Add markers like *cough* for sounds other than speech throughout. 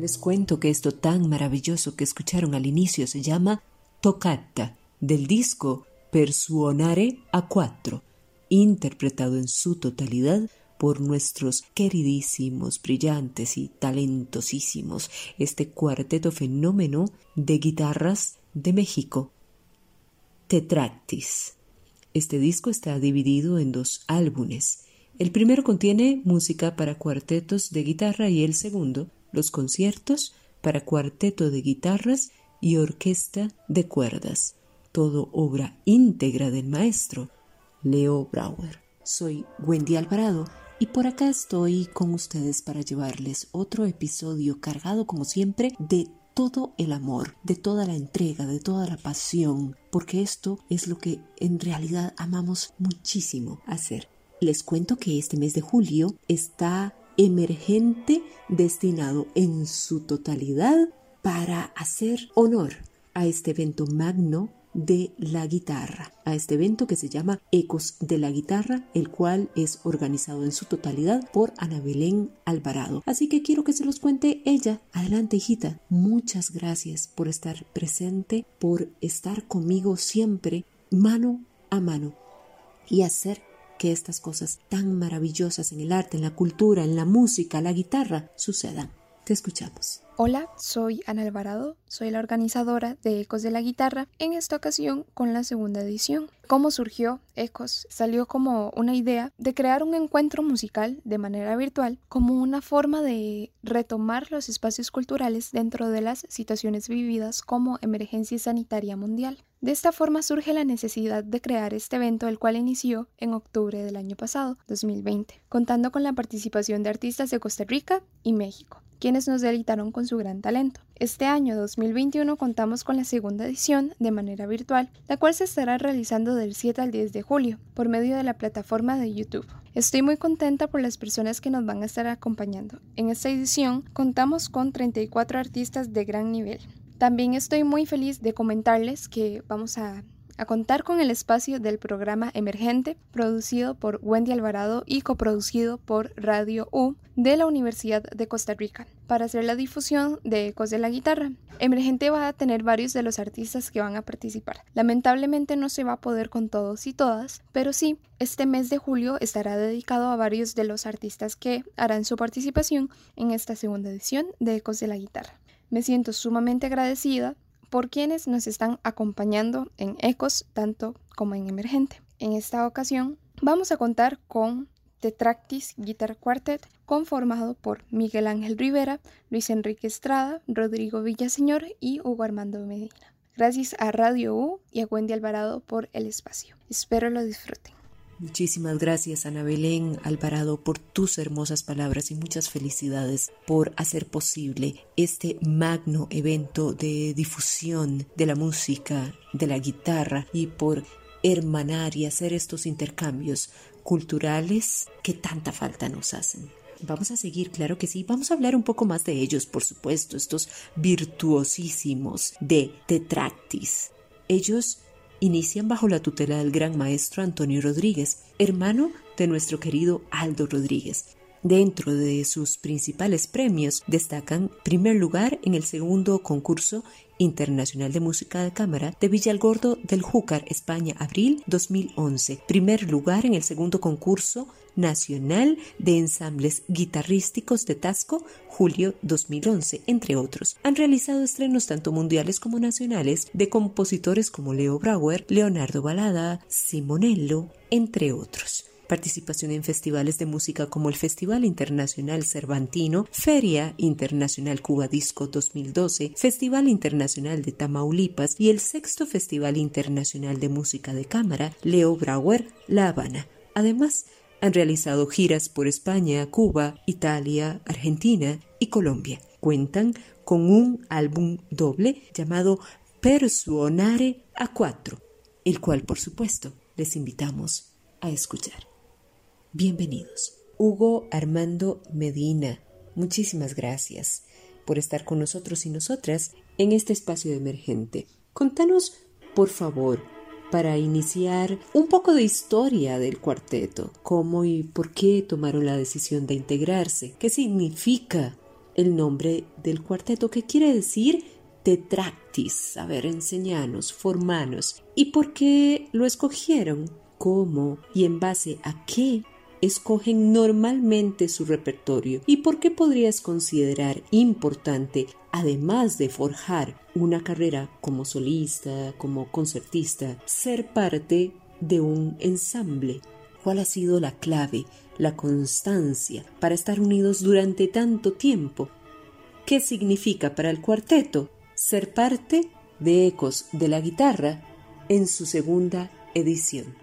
Les cuento que esto tan maravilloso que escucharon al inicio se llama Toccata, del disco Per Suonare a Cuatro, interpretado en su totalidad por nuestros queridísimos, brillantes y talentosísimos, este cuarteto fenómeno de guitarras de México. Tetractis. Este disco está dividido en dos álbumes. El primero contiene música para cuartetos de guitarra y el segundo los conciertos para cuarteto de guitarras y orquesta de cuerdas, todo obra íntegra del maestro Leo Brauer. Soy Wendy Alvarado y por acá estoy con ustedes para llevarles otro episodio cargado como siempre de todo el amor, de toda la entrega, de toda la pasión, porque esto es lo que en realidad amamos muchísimo hacer. Les cuento que este mes de julio está emergente destinado en su totalidad para hacer honor a este evento magno de la guitarra, a este evento que se llama Ecos de la Guitarra, el cual es organizado en su totalidad por Ana Belén Alvarado. Así que quiero que se los cuente ella. Adelante, hijita. Muchas gracias por estar presente, por estar conmigo siempre, mano a mano, y hacer que estas cosas tan maravillosas en el arte, en la cultura, en la música, la guitarra sucedan. Te escuchamos. Hola, soy Ana Alvarado, soy la organizadora de Ecos de la Guitarra, en esta ocasión con la segunda edición. ¿Cómo surgió Ecos? Salió como una idea de crear un encuentro musical de manera virtual como una forma de retomar los espacios culturales dentro de las situaciones vividas como emergencia sanitaria mundial. De esta forma surge la necesidad de crear este evento, el cual inició en octubre del año pasado, 2020, contando con la participación de artistas de Costa Rica y México quienes nos deleitaron con su gran talento. Este año 2021 contamos con la segunda edición de manera virtual, la cual se estará realizando del 7 al 10 de julio por medio de la plataforma de YouTube. Estoy muy contenta por las personas que nos van a estar acompañando. En esta edición contamos con 34 artistas de gran nivel. También estoy muy feliz de comentarles que vamos a a contar con el espacio del programa Emergente, producido por Wendy Alvarado y coproducido por Radio U de la Universidad de Costa Rica, para hacer la difusión de Ecos de la Guitarra. Emergente va a tener varios de los artistas que van a participar. Lamentablemente no se va a poder con todos y todas, pero sí, este mes de julio estará dedicado a varios de los artistas que harán su participación en esta segunda edición de Ecos de la Guitarra. Me siento sumamente agradecida por quienes nos están acompañando en Ecos, tanto como en Emergente. En esta ocasión vamos a contar con Tetractis Guitar Quartet, conformado por Miguel Ángel Rivera, Luis Enrique Estrada, Rodrigo Villaseñor y Hugo Armando Medina. Gracias a Radio U y a Wendy Alvarado por el espacio. Espero lo disfruten. Muchísimas gracias Ana Belén Alvarado por tus hermosas palabras y muchas felicidades por hacer posible este magno evento de difusión de la música, de la guitarra y por hermanar y hacer estos intercambios culturales que tanta falta nos hacen. Vamos a seguir, claro que sí. Vamos a hablar un poco más de ellos, por supuesto, estos virtuosísimos de Tetractis. Ellos inician bajo la tutela del gran maestro Antonio Rodríguez, hermano de nuestro querido Aldo Rodríguez. Dentro de sus principales premios destacan primer lugar en el segundo concurso internacional de música de cámara de Villalgordo del Júcar, España, abril 2011. Primer lugar en el segundo concurso nacional de ensambles guitarrísticos de Tasco, julio 2011, entre otros. Han realizado estrenos tanto mundiales como nacionales de compositores como Leo Brauer, Leonardo Balada, Simonello, entre otros participación en festivales de música como el Festival Internacional Cervantino, Feria Internacional Cuba Disco 2012, Festival Internacional de Tamaulipas y el sexto Festival Internacional de Música de Cámara, Leo Brauer, La Habana. Además, han realizado giras por España, Cuba, Italia, Argentina y Colombia. Cuentan con un álbum doble llamado Persuonare a cuatro, el cual por supuesto les invitamos a escuchar. Bienvenidos. Hugo Armando Medina, muchísimas gracias por estar con nosotros y nosotras en este espacio emergente. Contanos, por favor, para iniciar un poco de historia del cuarteto, cómo y por qué tomaron la decisión de integrarse, qué significa el nombre del cuarteto, qué quiere decir tetractis, a ver, enseñanos, formanos, y por qué lo escogieron, cómo y en base a qué escogen normalmente su repertorio y por qué podrías considerar importante, además de forjar una carrera como solista, como concertista, ser parte de un ensamble. ¿Cuál ha sido la clave, la constancia para estar unidos durante tanto tiempo? ¿Qué significa para el cuarteto ser parte de Ecos de la Guitarra en su segunda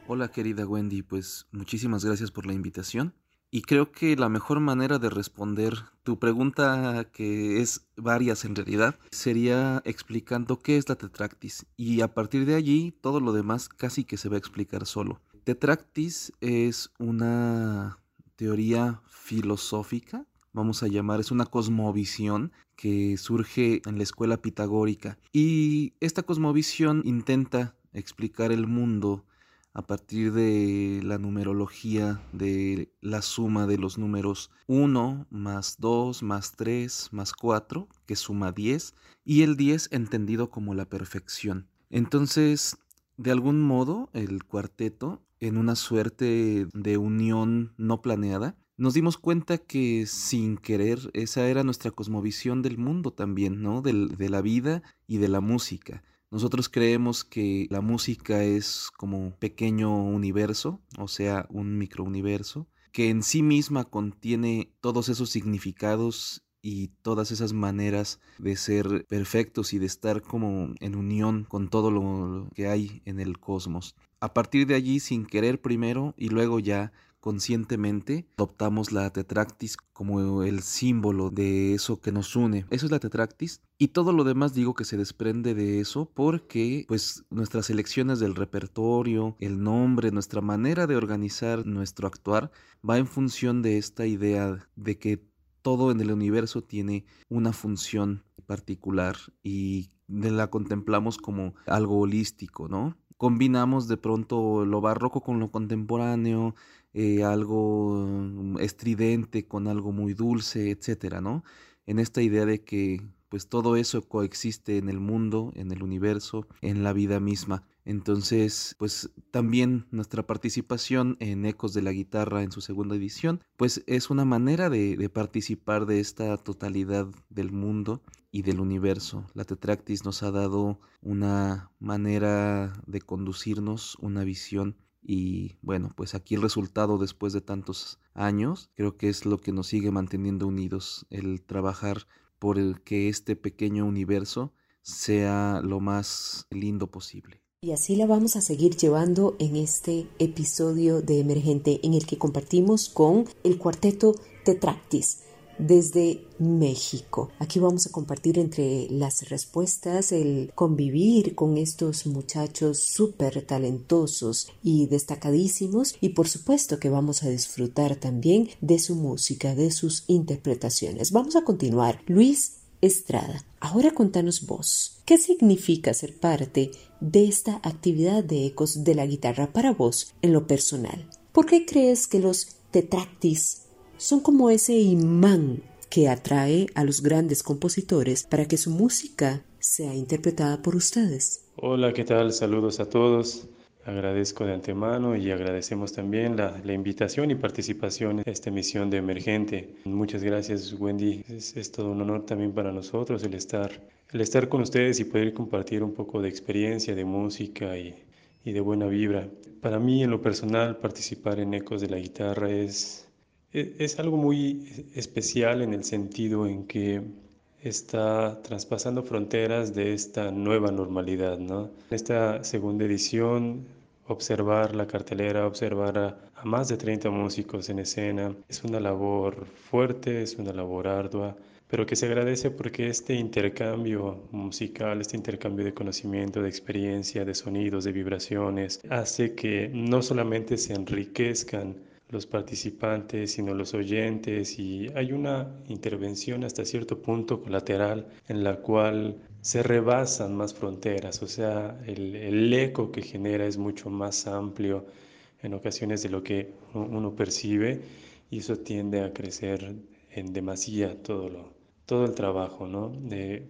Hola querida Wendy, pues muchísimas gracias por la invitación. Y creo que la mejor manera de responder tu pregunta, que es varias en realidad, sería explicando qué es la tetractis. Y a partir de allí, todo lo demás casi que se va a explicar solo. Tetractis es una teoría filosófica, vamos a llamar, es una cosmovisión que surge en la escuela pitagórica. Y esta cosmovisión intenta explicar el mundo a partir de la numerología de la suma de los números 1 más 2 más 3 más 4, que suma 10, y el 10 entendido como la perfección. Entonces, de algún modo, el cuarteto, en una suerte de unión no planeada, nos dimos cuenta que sin querer esa era nuestra cosmovisión del mundo también, ¿no? de la vida y de la música. Nosotros creemos que la música es como un pequeño universo, o sea, un microuniverso, que en sí misma contiene todos esos significados y todas esas maneras de ser perfectos y de estar como en unión con todo lo que hay en el cosmos. A partir de allí, sin querer primero y luego ya conscientemente adoptamos la tetractis como el símbolo de eso que nos une. Eso es la tetractis y todo lo demás digo que se desprende de eso porque pues nuestras elecciones del repertorio, el nombre, nuestra manera de organizar nuestro actuar va en función de esta idea de que todo en el universo tiene una función particular y la contemplamos como algo holístico, ¿no? Combinamos de pronto lo barroco con lo contemporáneo, eh, algo estridente con algo muy dulce, etcétera, ¿no? En esta idea de que pues todo eso coexiste en el mundo, en el universo, en la vida misma. Entonces, pues también nuestra participación en Ecos de la Guitarra en su segunda edición, pues es una manera de, de participar de esta totalidad del mundo y del universo. La Tetractis nos ha dado una manera de conducirnos, una visión y bueno, pues aquí el resultado después de tantos años creo que es lo que nos sigue manteniendo unidos, el trabajar por el que este pequeño universo sea lo más lindo posible. Y así la vamos a seguir llevando en este episodio de Emergente en el que compartimos con el cuarteto Tetractis desde México. Aquí vamos a compartir entre las respuestas el convivir con estos muchachos súper talentosos y destacadísimos y por supuesto que vamos a disfrutar también de su música, de sus interpretaciones. Vamos a continuar. Luis Estrada, ahora contanos vos, ¿qué significa ser parte de esta actividad de ecos de la guitarra para vos en lo personal? ¿Por qué crees que los tetractis son como ese imán que atrae a los grandes compositores para que su música sea interpretada por ustedes. Hola, ¿qué tal? Saludos a todos. Agradezco de antemano y agradecemos también la, invitación y participación en esta emisión de Emergente. Muchas gracias, Wendy. Es, todo un honor también para nosotros el estar, el estar con ustedes y poder compartir un poco de experiencia, de música y, de buena vibra. Para mí, en lo personal, participar en Ecos de la Guitarra es es algo muy especial en el sentido en que está traspasando fronteras de esta nueva normalidad, ¿no? En esta segunda edición, observar la cartelera, observar a, a, más de 30 músicos en escena, es una labor fuerte, es una labor ardua, pero que se agradece porque este intercambio musical, este intercambio de conocimiento, de experiencia, de sonidos, de vibraciones, hace que no solamente se enriquezcan los participantes, sino los oyentes y hay una intervención hasta cierto punto colateral en la cual se rebasan más fronteras, o sea, el, eco que genera es mucho más amplio en ocasiones de lo que uno percibe y eso tiende a crecer en demasía todo, lo, todo el trabajo, ¿no?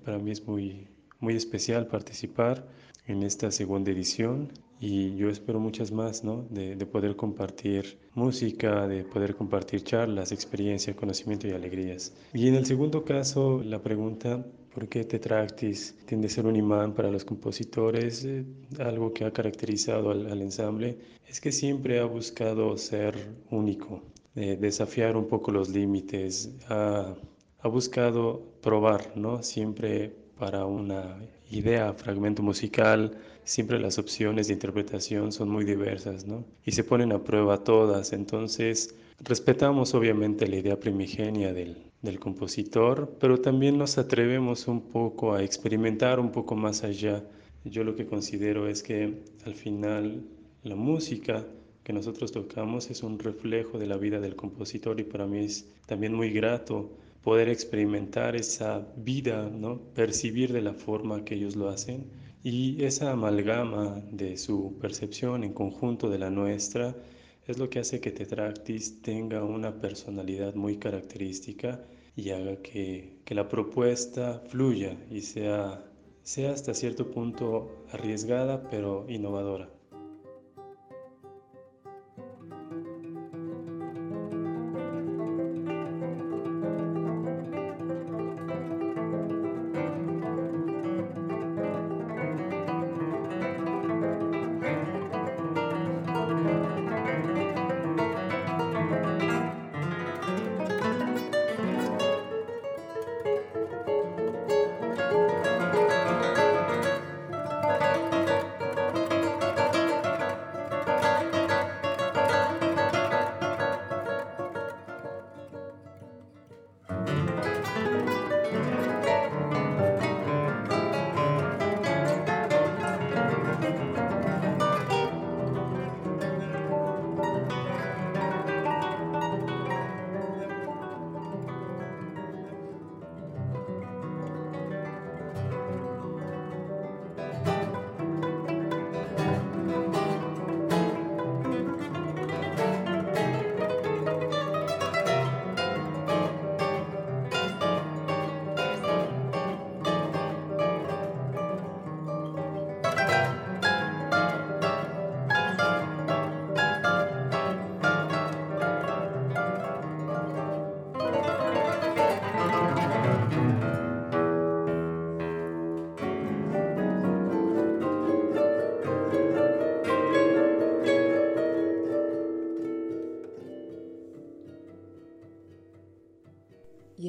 para mí es muy, muy especial participar en esta segunda edición y yo espero muchas más, ¿no? De, de, poder compartir música, de poder compartir charlas, experiencia, conocimiento y alegrías. Y en el segundo caso, la pregunta, ¿por qué Tetractis tiende a ser un imán para los compositores? Eh, algo que ha caracterizado al, al, ensamble es que siempre ha buscado ser único, eh, desafiar un poco los límites, ha, ha buscado probar, ¿no? Siempre para una idea, fragmento musical, siempre las opciones de interpretación son muy diversas, ¿no? Y se ponen a prueba todas, entonces respetamos obviamente la idea primigenia del, del compositor, pero también nos atrevemos un poco a experimentar un poco más allá. Yo lo que considero es que al final la música que nosotros tocamos es un reflejo de la vida del compositor y para mí es también muy grato poder experimentar esa vida, ¿no? percibir de la forma que ellos lo hacen y esa amalgama de su percepción en conjunto de la nuestra es lo que hace que Tetractis tenga una personalidad muy característica y haga que, que la propuesta fluya y sea, sea hasta cierto punto arriesgada pero innovadora.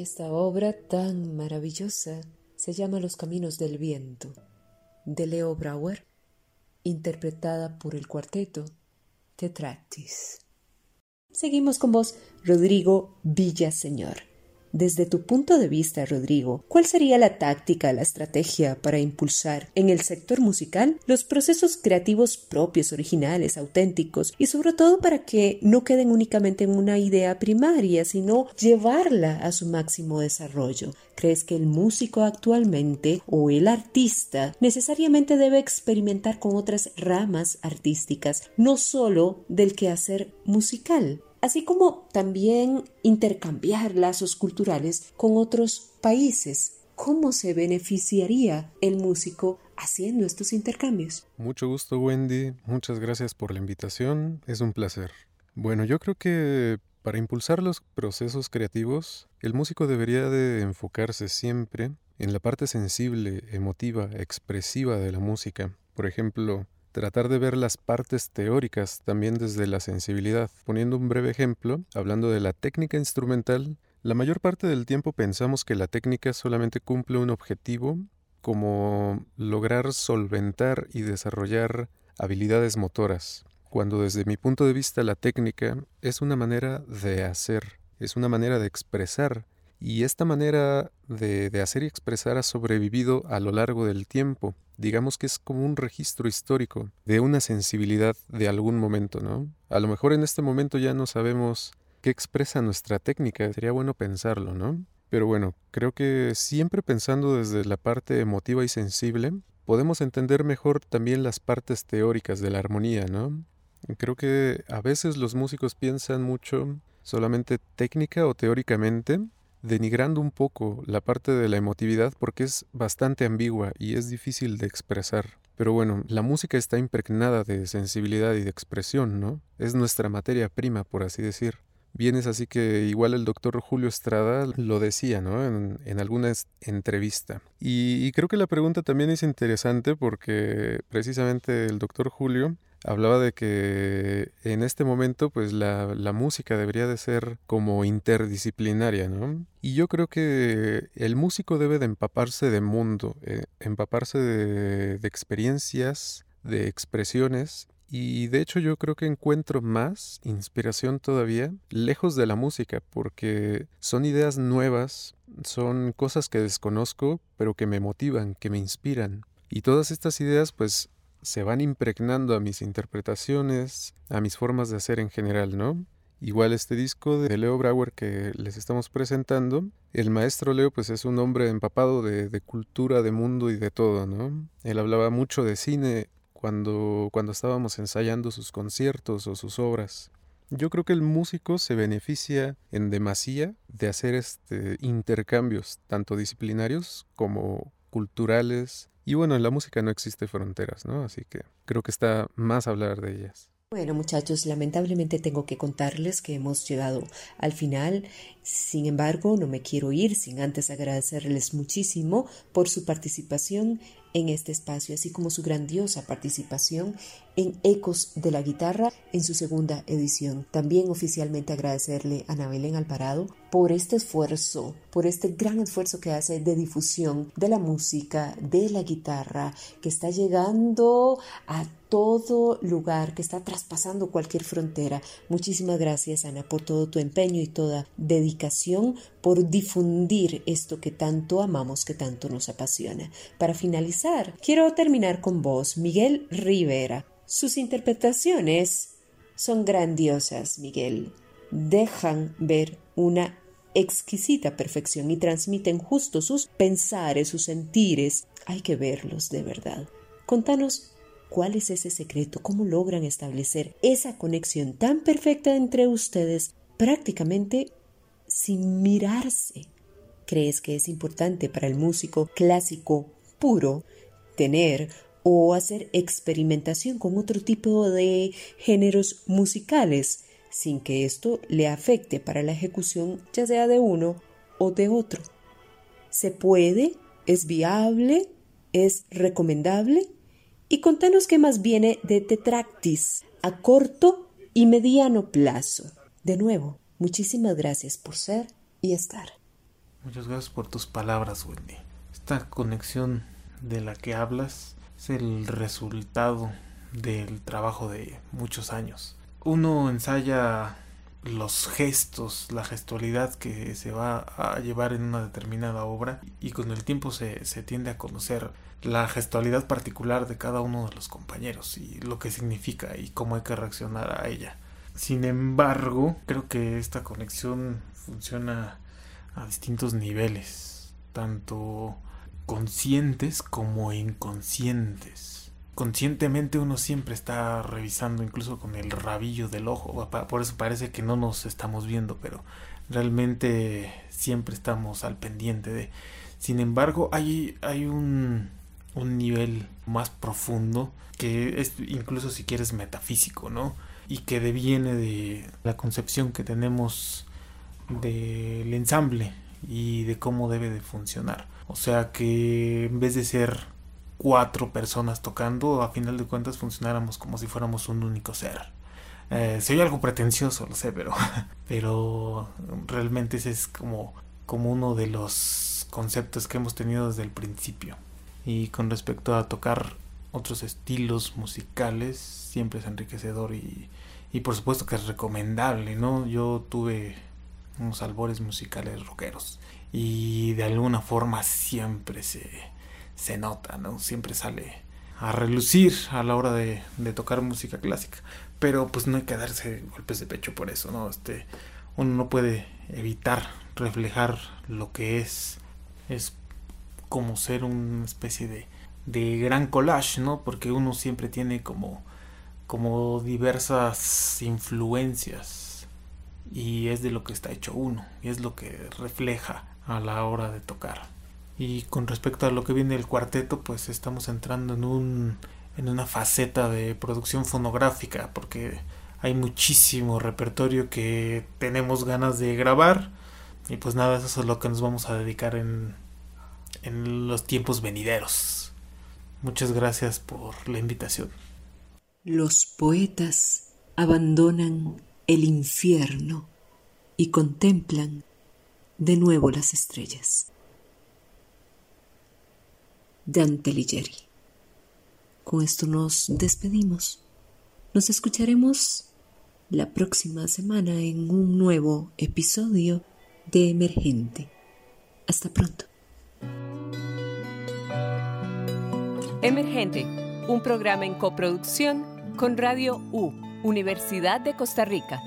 Esta obra tan maravillosa se llama Los Caminos del Viento, de Leo Brauer, interpretada por el cuarteto Tetratis. Seguimos con vos, Rodrigo Villaseñor. Desde tu punto de vista, Rodrigo, ¿cuál sería la táctica, la estrategia para impulsar en el sector musical los procesos creativos propios, originales, auténticos y sobre todo para que no queden únicamente en una idea primaria, sino llevarla a su máximo desarrollo? ¿Crees que el músico actualmente o el artista necesariamente debe experimentar con otras ramas artísticas, no solo del quehacer musical? Así como también intercambiar lazos culturales con otros países. ¿Cómo se beneficiaría el músico haciendo estos intercambios? Mucho gusto, Wendy. Muchas gracias por la invitación. Es un placer. Bueno, yo creo que para impulsar los procesos creativos, el músico debería de enfocarse siempre en la parte sensible, emotiva, expresiva de la música. Por ejemplo, tratar de ver las partes teóricas también desde la sensibilidad. Poniendo un breve ejemplo, hablando de la técnica instrumental, la mayor parte del tiempo pensamos que la técnica solamente cumple un objetivo como lograr solventar y desarrollar habilidades motoras, cuando desde mi punto de vista la técnica es una manera de hacer, es una manera de expresar, y esta manera de, hacer y expresar ha sobrevivido a lo largo del tiempo digamos que es como un registro histórico de una sensibilidad de algún momento, ¿no? A lo mejor en este momento ya no sabemos qué expresa nuestra técnica, sería bueno pensarlo, ¿no? Pero bueno, creo que siempre pensando desde la parte emotiva y sensible, podemos entender mejor también las partes teóricas de la armonía, ¿no? Creo que a veces los músicos piensan mucho solamente técnica o teóricamente, denigrando un poco la parte de la emotividad porque es bastante ambigua y es difícil de expresar. Pero bueno, la música está impregnada de sensibilidad y de expresión, ¿no? Es nuestra materia prima, por así decir. Bien es así que igual el doctor Julio Estrada lo decía, ¿no? En, en alguna entrevista. Y, y creo que la pregunta también es interesante porque precisamente el doctor Julio hablaba de que en este momento pues la, la, música debería de ser como interdisciplinaria, ¿no? Y yo creo que el músico debe de empaparse de mundo, eh, empaparse de, de experiencias, de expresiones y de hecho yo creo que encuentro más inspiración todavía lejos de la música, porque son ideas nuevas, son cosas que desconozco, pero que me motivan, que me inspiran. Y todas estas ideas pues se van impregnando a mis interpretaciones, a mis formas de hacer en general, ¿no? Igual este disco de Leo Brauer que les estamos presentando, el maestro Leo pues es un hombre empapado de, cultura, de mundo y de todo, ¿no? Él hablaba mucho de cine cuando, cuando estábamos ensayando sus conciertos o sus obras. Yo creo que el músico se beneficia en demasía de hacer este intercambios, tanto disciplinarios como culturales, y bueno, en la música no existe fronteras, ¿no? Así que creo que está más hablar de ellas. Bueno muchachos, lamentablemente tengo que contarles que hemos llegado al final. Sin embargo, no me quiero ir sin antes agradecerles muchísimo por su participación en este espacio, así como su grandiosa participación en Ecos de la Guitarra en su segunda edición. También oficialmente agradecerle a Ana Belén por este esfuerzo, por este gran esfuerzo que hace de difusión de la música, de la guitarra, que está llegando a todo lugar, que está traspasando cualquier frontera. Muchísimas gracias, Ana, por todo tu empeño y toda dedicación por difundir esto que tanto amamos, que tanto nos apasiona. Para finalizar, quiero terminar con vos, Miguel Rivera. Sus interpretaciones son grandiosas, Miguel. Dejan ver una exquisita perfección y transmiten justo sus pensares, sus sentires. Hay que verlos de verdad. Contanos cuál es ese secreto, cómo logran establecer esa conexión tan perfecta entre ustedes prácticamente sin mirarse. ¿Crees que es importante para el músico clásico puro tener o hacer experimentación con otro tipo de géneros musicales sin que esto le afecte para la ejecución ya sea de uno o de otro. ¿Se puede? ¿Es viable? ¿Es recomendable? Y contanos qué más viene de Tetractis a corto y mediano plazo. De nuevo, muchísimas gracias por ser y estar. Muchas gracias por tus palabras, Wendy. Esta conexión de la que hablas es el resultado del trabajo de muchos años. Uno ensaya los gestos, la gestualidad que se va a llevar en una determinada obra y con el tiempo se, se, tiende a conocer la gestualidad particular de cada uno de los compañeros y lo que significa y cómo hay que reaccionar a ella. Sin embargo, creo que esta conexión funciona a distintos niveles, tanto conscientes como inconscientes. Conscientemente uno siempre está revisando incluso con el rabillo del ojo, por eso parece que no nos estamos viendo, pero realmente siempre estamos al pendiente de... Sin embargo, hay, hay un, un nivel más profundo que es incluso si quieres metafísico, ¿no? Y que deviene de la concepción que tenemos del ensamble y de cómo debe de funcionar. O sea que en vez de ser cuatro personas tocando, a final de cuentas funcionáramos como si fuéramos un único ser. Eh, soy algo pretencioso, lo sé, pero, *laughs* pero realmente ese es como, como uno de los conceptos que hemos tenido desde el principio. Y con respecto a tocar otros estilos musicales, siempre es enriquecedor y, y por supuesto que es recomendable, ¿no? Yo tuve unos albores musicales rockeros. Y de alguna forma siempre se, se nota, ¿no? Siempre sale a relucir a la hora de, de, tocar música clásica. Pero pues no hay que darse golpes de pecho por eso, ¿no? Este, uno no puede evitar reflejar lo que es. Es como ser una especie de, de gran collage, ¿no? Porque uno siempre tiene como, como diversas influencias y es de lo que está hecho uno y es lo que refleja a la hora de tocar. Y con respecto a lo que viene el cuarteto, pues estamos entrando en un en una faceta de producción fonográfica porque hay muchísimo repertorio que tenemos ganas de grabar y pues nada, eso es lo que nos vamos a dedicar en en los tiempos venideros. Muchas gracias por la invitación. Los poetas abandonan el infierno y contemplan de nuevo las estrellas. Dante Ligieri. Con esto nos despedimos. Nos escucharemos la próxima semana en un nuevo episodio de Emergente. Hasta pronto. Emergente, un programa en coproducción con Radio U Universidad de Costa Rica.